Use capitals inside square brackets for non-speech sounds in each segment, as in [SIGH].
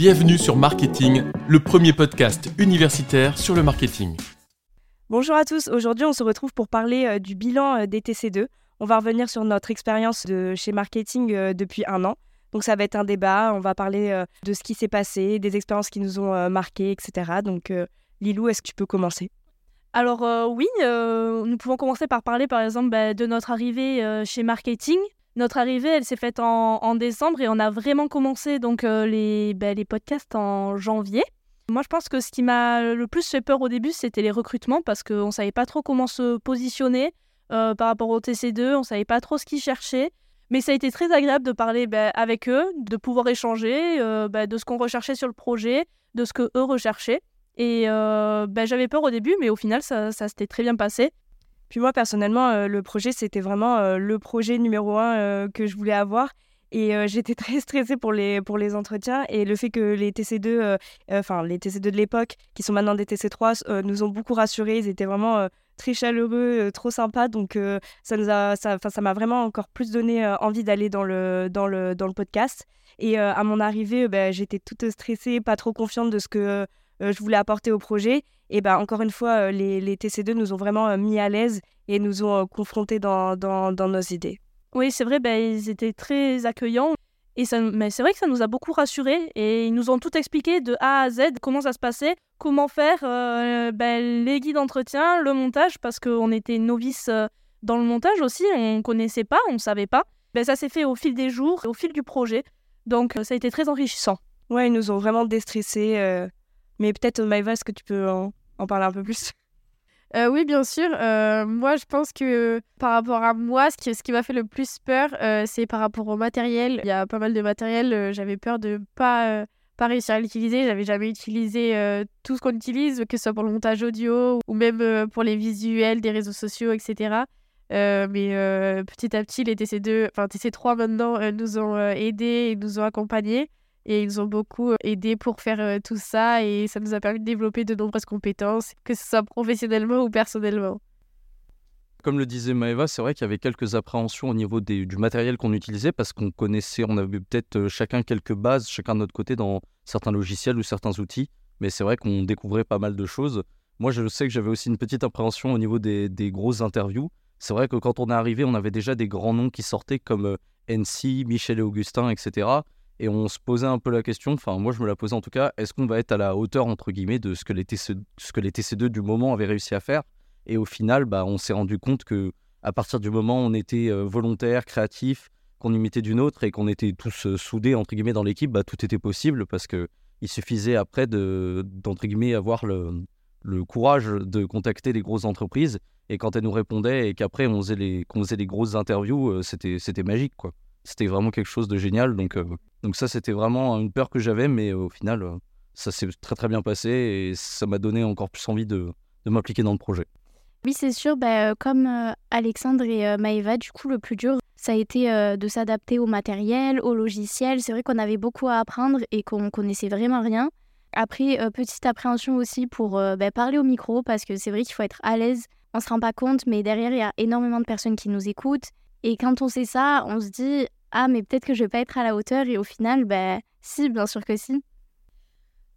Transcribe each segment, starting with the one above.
Bienvenue sur Marketing, le premier podcast universitaire sur le marketing. Bonjour à tous, aujourd'hui on se retrouve pour parler euh, du bilan euh, des TC2. On va revenir sur notre expérience de chez Marketing euh, depuis un an. Donc ça va être un débat, on va parler de ce qui s'est passé, des expériences qui nous ont marquées, etc. Donc Lilou, est-ce que tu peux commencer? Alors oui, nous pouvons commencer par parler par exemple bah, de notre arrivée chez Marketing. Notre arrivée, elle s'est faite en, décembre et on a vraiment commencé donc les, bah, les podcasts en janvier. Moi, je pense que ce qui m'a le plus fait peur au début, c'était les recrutements parce qu'on ne savait pas trop comment se positionner par rapport au TC2, on ne savait pas trop ce qu'ils cherchaient. Mais ça a été très agréable de parler bah, avec eux, de pouvoir échanger de ce qu'on recherchait sur le projet, de ce que eux recherchaient. Et j'avais peur au début, mais au final, ça s'était très bien passé. Puis moi, personnellement, euh, le projet, c'était vraiment euh, le projet numéro un euh, que je voulais avoir. Et [LAUGHS] j'étais très stressée pour les, pour les entretiens. Et le fait que les TC2, enfin les TC2 de l'époque, qui sont maintenant des TC3, nous ont beaucoup rassurés. Ils étaient vraiment très chaleureux, trop sympas. Donc ça ça, ça m'a vraiment encore plus donné envie d'aller dans le, dans, le, dans le podcast. Et à mon arrivée, bah, j'étais toute stressée, pas trop confiante de ce que je voulais apporter au projet. Et ben, encore une fois, euh, les, les TC2 nous ont vraiment euh, mis à l'aise et nous ont euh, confrontés dans, dans, dans, nos idées. Oui, c'est vrai, ben, ils étaient très accueillants. Et ça, mais c'est vrai que ça nous a beaucoup rassurés et ils nous ont tout expliqué de A à Z comment ça se passait, comment faire ben, les guides d'entretien, le montage, parce qu'on était novices dans le montage aussi, on ne connaissait pas, on ne savait pas. Ben, ça s'est fait au fil des jours, au fil du projet. Donc ça a été très enrichissant. Ouais, ils nous ont vraiment déstressés. Mais peut-être, Maïva, est-ce que tu peux en, parler un peu plus? [LAUGHS] Euh, oui, bien sûr. Euh, moi, je pense que par rapport à moi, ce qui, m'a fait le plus peur, euh, c'est par rapport au matériel. Il y a pas mal de matériel. J'avais peur de ne pas, pas réussir à l'utiliser. J'avais jamais utilisé tout ce qu'on utilise, que ce soit pour le montage audio ou même pour les visuels des réseaux sociaux, etc. mais petit à petit, les TC2, enfin TC3 maintenant, nous ont aidés et nous ont accompagnés. Et ils ont beaucoup euh, aidé pour faire euh, tout ça et ça nous a permis de développer de nombreuses compétences, que ce soit professionnellement ou personnellement. Comme le disait Maëva, c'est vrai qu'il y avait quelques appréhensions au niveau du matériel qu'on utilisait parce qu'on connaissait, on avait peut-être euh, chacun quelques bases, chacun de notre côté dans certains logiciels ou certains outils, mais c'est vrai qu'on découvrait pas mal de choses. Moi, je sais que j'avais aussi une petite appréhension au niveau des, des grosses interviews. C'est vrai que quand on est arrivé, on avait déjà des grands noms qui sortaient comme NC, Michel et Augustin, etc et on se posait un peu la question, enfin moi je me la posais en tout cas, est-ce qu'on va être à la hauteur entre guillemets de ce que les, TC, ce que les TC2 du moment avaient réussi à faire? Et au final, bah, on s'est rendu compte que à partir du moment où on était euh, volontaire, créatif, qu'on imitait d'une autre et qu'on était tous euh, soudés entre guillemets dans l'équipe, bah, tout était possible parce que il suffisait après de d'entre guillemets avoir le, le courage de contacter les grosses entreprises et quand elles nous répondaient et qu'après on faisait les qu'on faisait les grosses interviews, euh, c'était c'était magique quoi. C'était vraiment quelque chose de génial donc donc ça, c'était vraiment une peur que j'avais, mais au final, euh, ça s'est très très bien passé et ça m'a donné encore plus envie de, de m'impliquer dans le projet. Oui, c'est sûr, bah, euh, comme euh, Alexandre et Maëva, du coup, le plus dur, ça a été de s'adapter au matériel, au logiciel. C'est vrai qu'on avait beaucoup à apprendre et qu'on connaissait vraiment rien. Après, petite appréhension aussi pour bah, parler au micro, parce que c'est vrai qu'il faut être à l'aise. On ne se rend pas compte, mais derrière, il y a énormément de personnes qui nous écoutent. Et quand on sait ça, on se dit, ah mais peut-être que je vais pas être à la hauteur et au final ben si bien sûr que si.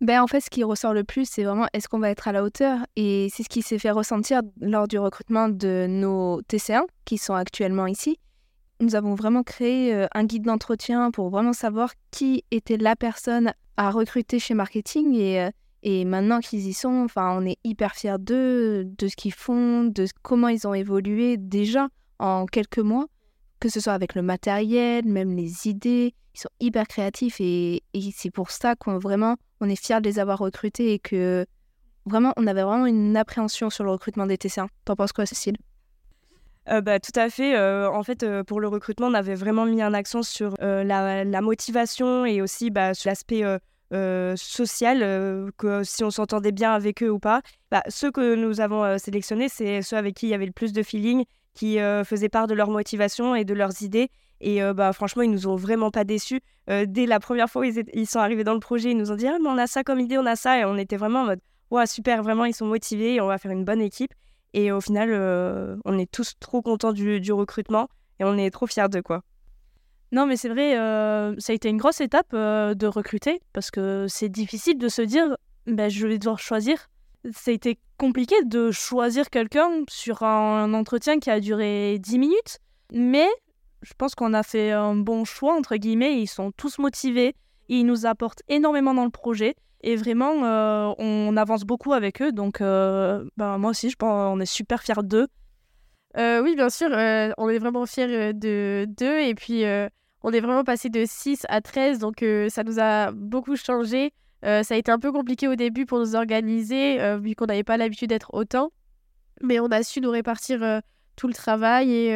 Ben en fait ce qui ressort le plus c'est vraiment est-ce qu'on va être à la hauteur? Et c'est ce qui s'est fait ressentir lors du recrutement de nos TC1 qui sont actuellement ici. Nous avons vraiment créé euh, un guide d'entretien pour vraiment savoir qui était la personne à recruter chez marketing et, euh, et maintenant qu'ils y sont, enfin on est hyper fiers d'eux, de ce qu'ils font, de comment ils ont évolué déjà en quelques mois que ce soit avec le matériel, même les idées. Ils sont hyper créatifs et, c'est pour ça qu'on vraiment on est fiers de les avoir recrutés et que vraiment on avait vraiment une appréhension sur le recrutement des TC1. T'en penses quoi, Cécile? Euh, bah, tout à fait. Euh, en fait, euh, pour le recrutement, on avait vraiment mis un accent sur la, motivation et aussi bah, sur l'aspect social, que si on s'entendait bien avec eux ou pas. Bah, ceux que nous avons sélectionnés, c'est ceux avec qui il y avait le plus de feeling qui euh, faisaient part de leur motivation et de leurs idées. Et euh, bah, franchement, ils nous ont vraiment pas déçus. Euh, dès la première fois où ils, sont arrivés dans le projet, ils nous ont dit ah, on a ça comme idée, on a ça. Et on était vraiment en mode ouais, super, vraiment, ils sont motivés et on va faire une bonne équipe. Et au final, on est tous trop contents du, recrutement et on est trop fiers de quoi. Non, mais c'est vrai, euh, ça a été une grosse étape euh, de recruter parce que c'est difficile de se dire, ben, je vais devoir choisir. Été compliqué de choisir quelqu'un sur un entretien qui a duré 10 minutes, mais je pense qu'on a fait un bon choix, entre guillemets. Ils sont tous motivés, ils nous apportent énormément dans le projet et vraiment, euh, on avance beaucoup avec eux. Donc, ben, moi aussi, je pense on est super fiers d'eux. oui, bien sûr, on est vraiment fiers de d'eux et puis on est vraiment passé de 6 à 13, donc euh, ça nous a beaucoup changé. Euh, ça a été un peu compliqué au début pour nous organiser, euh, vu qu'on n'avait pas l'habitude d'être autant. Mais on a su nous répartir tout le travail et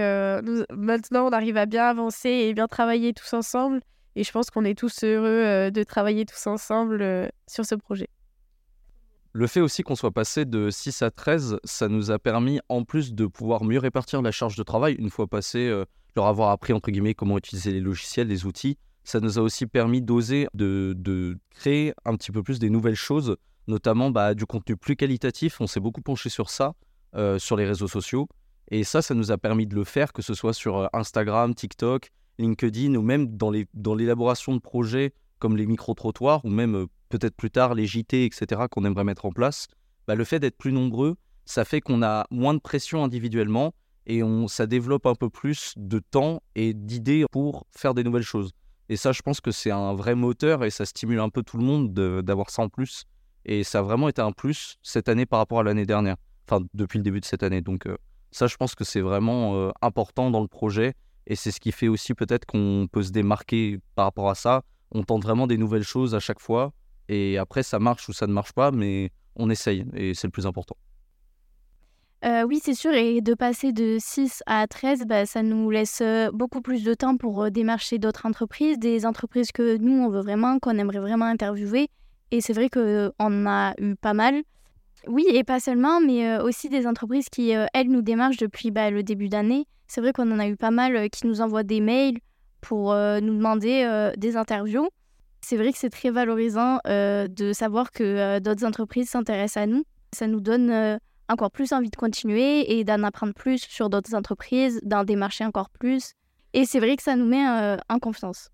maintenant on arrive à bien avancer et bien travailler tous ensemble. Et je pense qu'on est tous heureux de travailler tous ensemble sur ce projet. Le fait aussi qu'on soit passé de 6 à 13, ça nous a permis, en plus de pouvoir mieux répartir la charge de travail, une fois passé leur avoir appris entre guillemets comment utiliser les logiciels, les outils, ça nous a aussi permis d'oser de, créer un petit peu plus des nouvelles choses, notamment bah, du contenu plus qualitatif. On s'est beaucoup penché sur ça euh, sur les réseaux sociaux. Et ça, ça nous a permis de le faire, que ce soit sur euh, Instagram, TikTok, LinkedIn, ou même dans l'élaboration de projets comme les micro-trottoirs, ou même euh, peut-être plus tard les JT, etc., qu'on aimerait mettre en place. Bah, le fait d'être plus nombreux, ça fait qu'on a moins de pression individuellement et ça développe un peu plus de temps et d'idées pour faire des nouvelles choses. Et ça, je pense que c'est un vrai moteur et ça stimule un peu tout le monde d'avoir ça en plus. Et ça a vraiment été un plus cette année par rapport à l'année dernière, enfin depuis le début de cette année. Donc euh, ça, je pense que c'est vraiment euh, important dans le projet et c'est ce qui fait aussi peut-être qu'on peut se démarquer par rapport à ça. On tente vraiment des nouvelles choses à chaque fois et après ça marche ou ça ne marche pas, mais on essaye et c'est le plus important. Oui, c'est sûr et de passer de 6 à 13, bah, ça nous laisse, beaucoup plus de temps pour, démarcher d'autres entreprises, des entreprises que nous, on veut vraiment, qu'on aimerait vraiment interviewer et c'est vrai qu'on a eu pas mal. Oui et pas seulement, mais, aussi des entreprises qui, elles, nous démarchent depuis, bah, le début d'année. C'est vrai qu'on en a eu pas mal, qui nous envoient des mails pour, nous demander, des interviews. C'est vrai que c'est très valorisant, de savoir que, d'autres entreprises s'intéressent à nous. Ça nous donne, encore plus envie de continuer et d'en apprendre plus sur d'autres entreprises, d'en démarcher encore plus. Et c'est vrai que ça nous met euh, en confiance.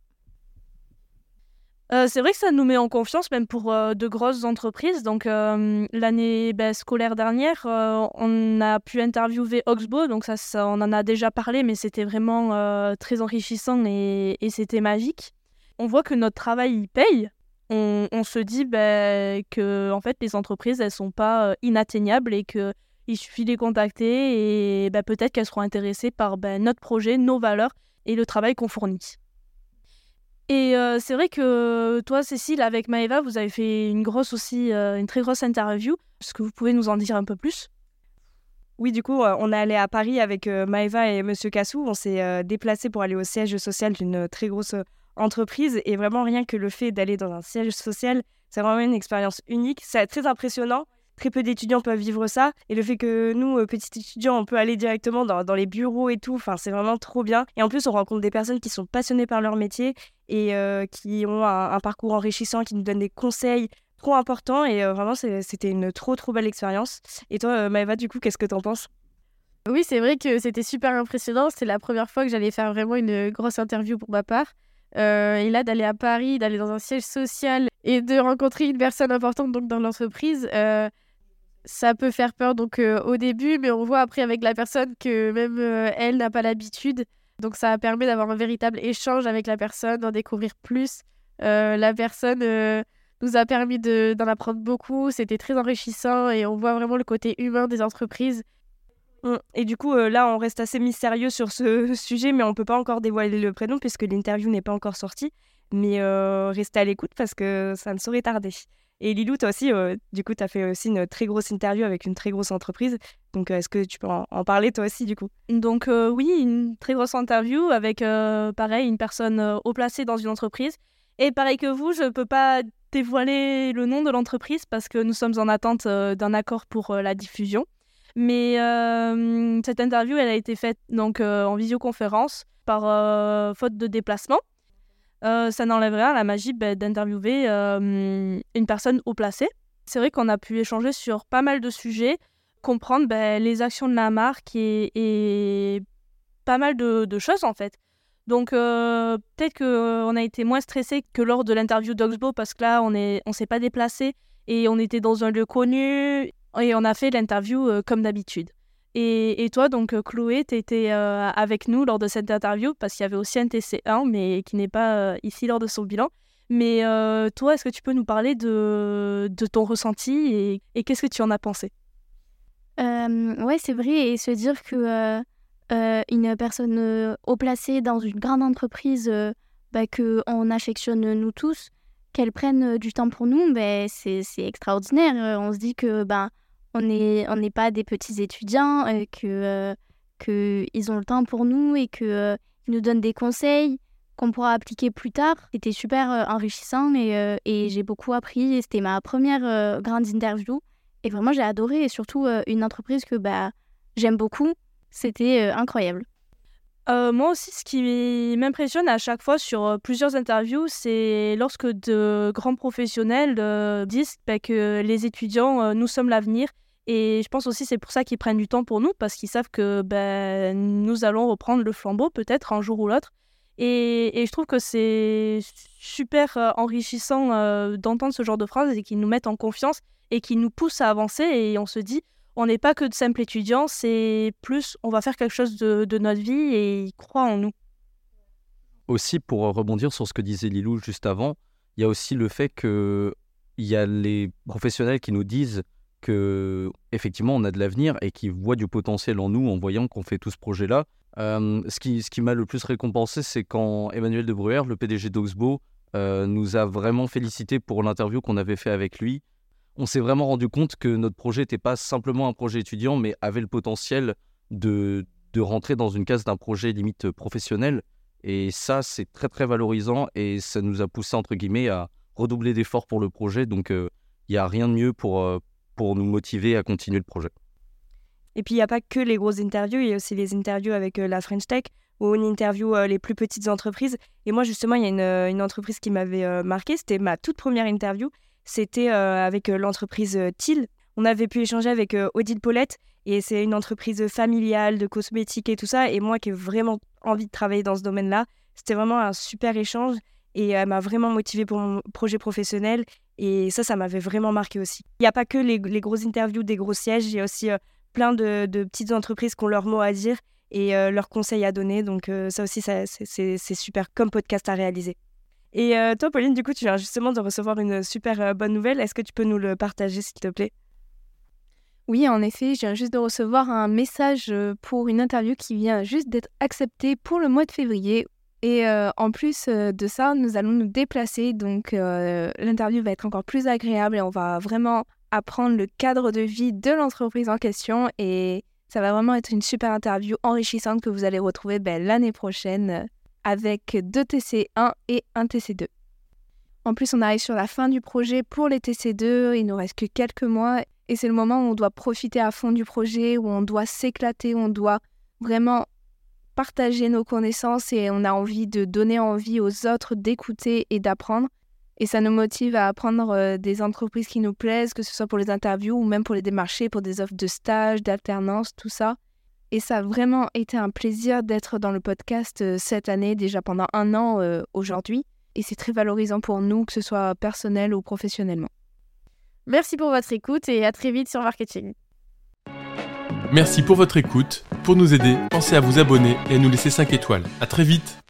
Euh, c'est vrai que ça nous met en confiance, même pour euh, de grosses entreprises. Donc, l'année ben, scolaire dernière, on a pu interviewer Oxbow. Donc, ça, on en a déjà parlé, mais c'était vraiment très enrichissant et, c'était magique. On voit que notre travail il paye on, se dit bah, que en fait, les entreprises, elles sont pas euh, inatteignables et qu'il suffit de les contacter et bah, peut-être qu'elles seront intéressées par bah, notre projet, nos valeurs et le travail qu'on fournit. Et euh, c'est vrai que toi, Cécile, avec Maëva, vous avez fait une grosse aussi, euh, une très grosse interview. Est-ce que vous pouvez nous en dire un peu plus? Oui, du coup, on est allé à Paris avec Maëva et Monsieur Cassou. On s'est déplacé pour aller au siège social d'une très grosse entreprise. Et vraiment, rien que le fait d'aller dans un siège social, c'est vraiment une expérience unique. C'est très impressionnant. Très peu d'étudiants peuvent vivre ça. Et le fait que nous, euh, petits étudiants, on peut aller directement dans, les bureaux et tout, c'est vraiment trop bien. Et en plus, on rencontre des personnes qui sont passionnées par leur métier et euh, qui ont un, parcours enrichissant, qui nous donnent des conseils trop importants. Et euh, vraiment, c'était une trop, trop belle expérience. Et toi, Maëva, du coup, qu'est-ce que tu en penses? Oui, c'est vrai que c'était super impressionnant. C'était la première fois que j'allais faire vraiment une grosse interview pour ma part. Euh, et là, d'aller à Paris, d'aller dans un siège social et de rencontrer une personne importante donc dans l'entreprise, euh, ça peut faire peur donc euh, au début, mais on voit après avec la personne que même elle n'a pas l'habitude. Donc ça permet d'avoir un véritable échange avec la personne, d'en découvrir plus. la personne nous a permis d'en apprendre beaucoup, c'était très enrichissant et on voit vraiment le côté humain des entreprises. Et du coup, euh, là, on reste assez mystérieux sur ce [LAUGHS] sujet, mais on ne peut pas encore dévoiler le prénom puisque l'interview n'est pas encore sortie. Mais euh, restez à l'écoute parce que ça ne saurait tarder. Et Lilou, toi aussi, euh, du coup, tu as fait aussi une très grosse interview avec une très grosse entreprise. Donc, est-ce que tu peux en, parler toi aussi, du coup? Donc, oui, une très grosse interview avec, pareil, une personne haut placée dans une entreprise. Et pareil que vous, je ne peux pas dévoiler le nom de l'entreprise parce que nous sommes en attente d'un accord pour la diffusion. Mais euh, cette interview, elle a été faite donc euh, en visioconférence par euh, faute de déplacement. ça n'enlève rien à la magie bah, d'interviewer une personne haut placée. C'est vrai qu'on a pu échanger sur pas mal de sujets, comprendre bah, les actions de la marque et, pas mal de, choses en fait. Donc peut-être qu'on a été moins stressé que lors de l'interview d'Oxbow parce que là, on ne s'est pas déplacé et on était dans un lieu connu et on a fait l'interview comme d'habitude. Et, toi, donc Chloé, tu étais avec nous lors de cette interview parce qu'il y avait aussi un TC1, mais qui n'est pas ici lors de son bilan. Mais toi, est-ce que tu peux nous parler de, ton ressenti et, qu'est-ce que tu en as pensé? Euh, Ouais, c'est vrai. Et se dire que une personne haut placée dans une grande entreprise bah, qu'on affectionne nous tous, qu'elle prenne du temps pour nous, bah, c'est extraordinaire. On se dit que ben on n'est on pas des petits étudiants, que qu'ils ont le temps pour nous et qu'ils nous donnent des conseils qu'on pourra appliquer plus tard. C'était super enrichissant et, et j'ai beaucoup appris. C'était ma première grande interview. Et vraiment, j'ai adoré. Et surtout, une entreprise que bah, j'aime beaucoup. C'était incroyable. moi aussi, ce qui m'impressionne à chaque fois sur plusieurs interviews, c'est lorsque de grands professionnels disent bah, que les étudiants, nous sommes l'avenir. Et je pense aussi c'est pour ça qu'ils prennent du temps pour nous, parce qu'ils savent que bah, nous allons reprendre le flambeau peut-être un jour ou l'autre. Et, et, je trouve que c'est super enrichissant d'entendre ce genre de phrases et qu'ils nous mettent en confiance et qu'ils nous poussent à avancer. Et on se dit, on n'est pas que de simples étudiants, c'est plus, on va faire quelque chose de, de notre vie et ils croient en nous. Aussi, pour rebondir sur ce que disait Lilou juste avant, il y a aussi le fait qu'il y a les professionnels qui nous disent que effectivement on a de l'avenir et qui voient du potentiel en nous en voyant qu'on fait tout ce projet-là. Euh, ce qui, ce qui m'a le plus récompensé, c'est quand Emmanuel de Bruer, le PDG d'Oxbow, euh, nous a vraiment félicité pour l'interview qu'on avait fait avec lui. On s'est vraiment rendu compte que notre projet n'était pas simplement un projet étudiant, mais avait le potentiel de, de rentrer dans une case d'un projet limite professionnel. Et ça, c'est très très valorisant et ça nous a poussé, entre guillemets, à redoubler d'efforts pour le projet. Donc, euh, il n'y a rien de mieux pour, pour nous motiver à continuer le projet. Et puis, il n'y a pas que les grosses interviews, il y a aussi les interviews avec euh, la French Tech, où on interview euh, les plus petites entreprises. Et moi, justement, il y a une, euh, entreprise qui m'avait marqué, c'était ma toute première interview. C'était avec l'entreprise TIL. On avait pu échanger avec Odile Paulette, et c'est une entreprise familiale de cosmétiques et tout ça. Et moi qui ai vraiment envie de travailler dans ce domaine-là, c'était vraiment un super échange. Et elle m'a vraiment motivée pour mon projet professionnel. Et ça, ça m'avait vraiment marqué aussi. Il n'y a pas que les, grosses interviews des gros sièges, il y a aussi euh, plein de, petites entreprises qui ont leur mot à dire et euh, leurs conseils à donner. Donc euh, ça aussi, c'est super comme podcast à réaliser. Et toi, Pauline, du coup, tu viens justement de recevoir une super bonne nouvelle. Est-ce que tu peux nous le partager, s'il te plaît? Oui, en effet, je viens juste de recevoir un message pour une interview qui vient juste d'être acceptée pour le mois de février et en plus de ça, nous allons nous déplacer. Donc l'interview va être encore plus agréable et on va vraiment apprendre le cadre de vie de l'entreprise en question. Et ça va vraiment être une super interview enrichissante que vous allez retrouver ben, l'année prochaine avec deux TC1 et un TC2. En plus, on arrive sur la fin du projet pour les TC2. Il nous reste que quelques mois et c'est le moment où on doit profiter à fond du projet, où on doit s'éclater, où on doit vraiment partager nos connaissances et on a envie de donner envie aux autres d'écouter et d'apprendre. Et ça nous motive à apprendre euh, des entreprises qui nous plaisent, que ce soit pour les interviews ou même pour les démarcher, pour des offres de stage, d'alternance, tout ça. Et ça a vraiment été un plaisir d'être dans le podcast euh, cette année, déjà pendant un an euh, aujourd'hui. Et c'est très valorisant pour nous, que ce soit personnel ou professionnellement. Merci pour votre écoute et à très vite sur Marketing. Merci pour votre écoute. Pour nous aider, pensez à vous abonner et à nous laisser 5 étoiles. A très vite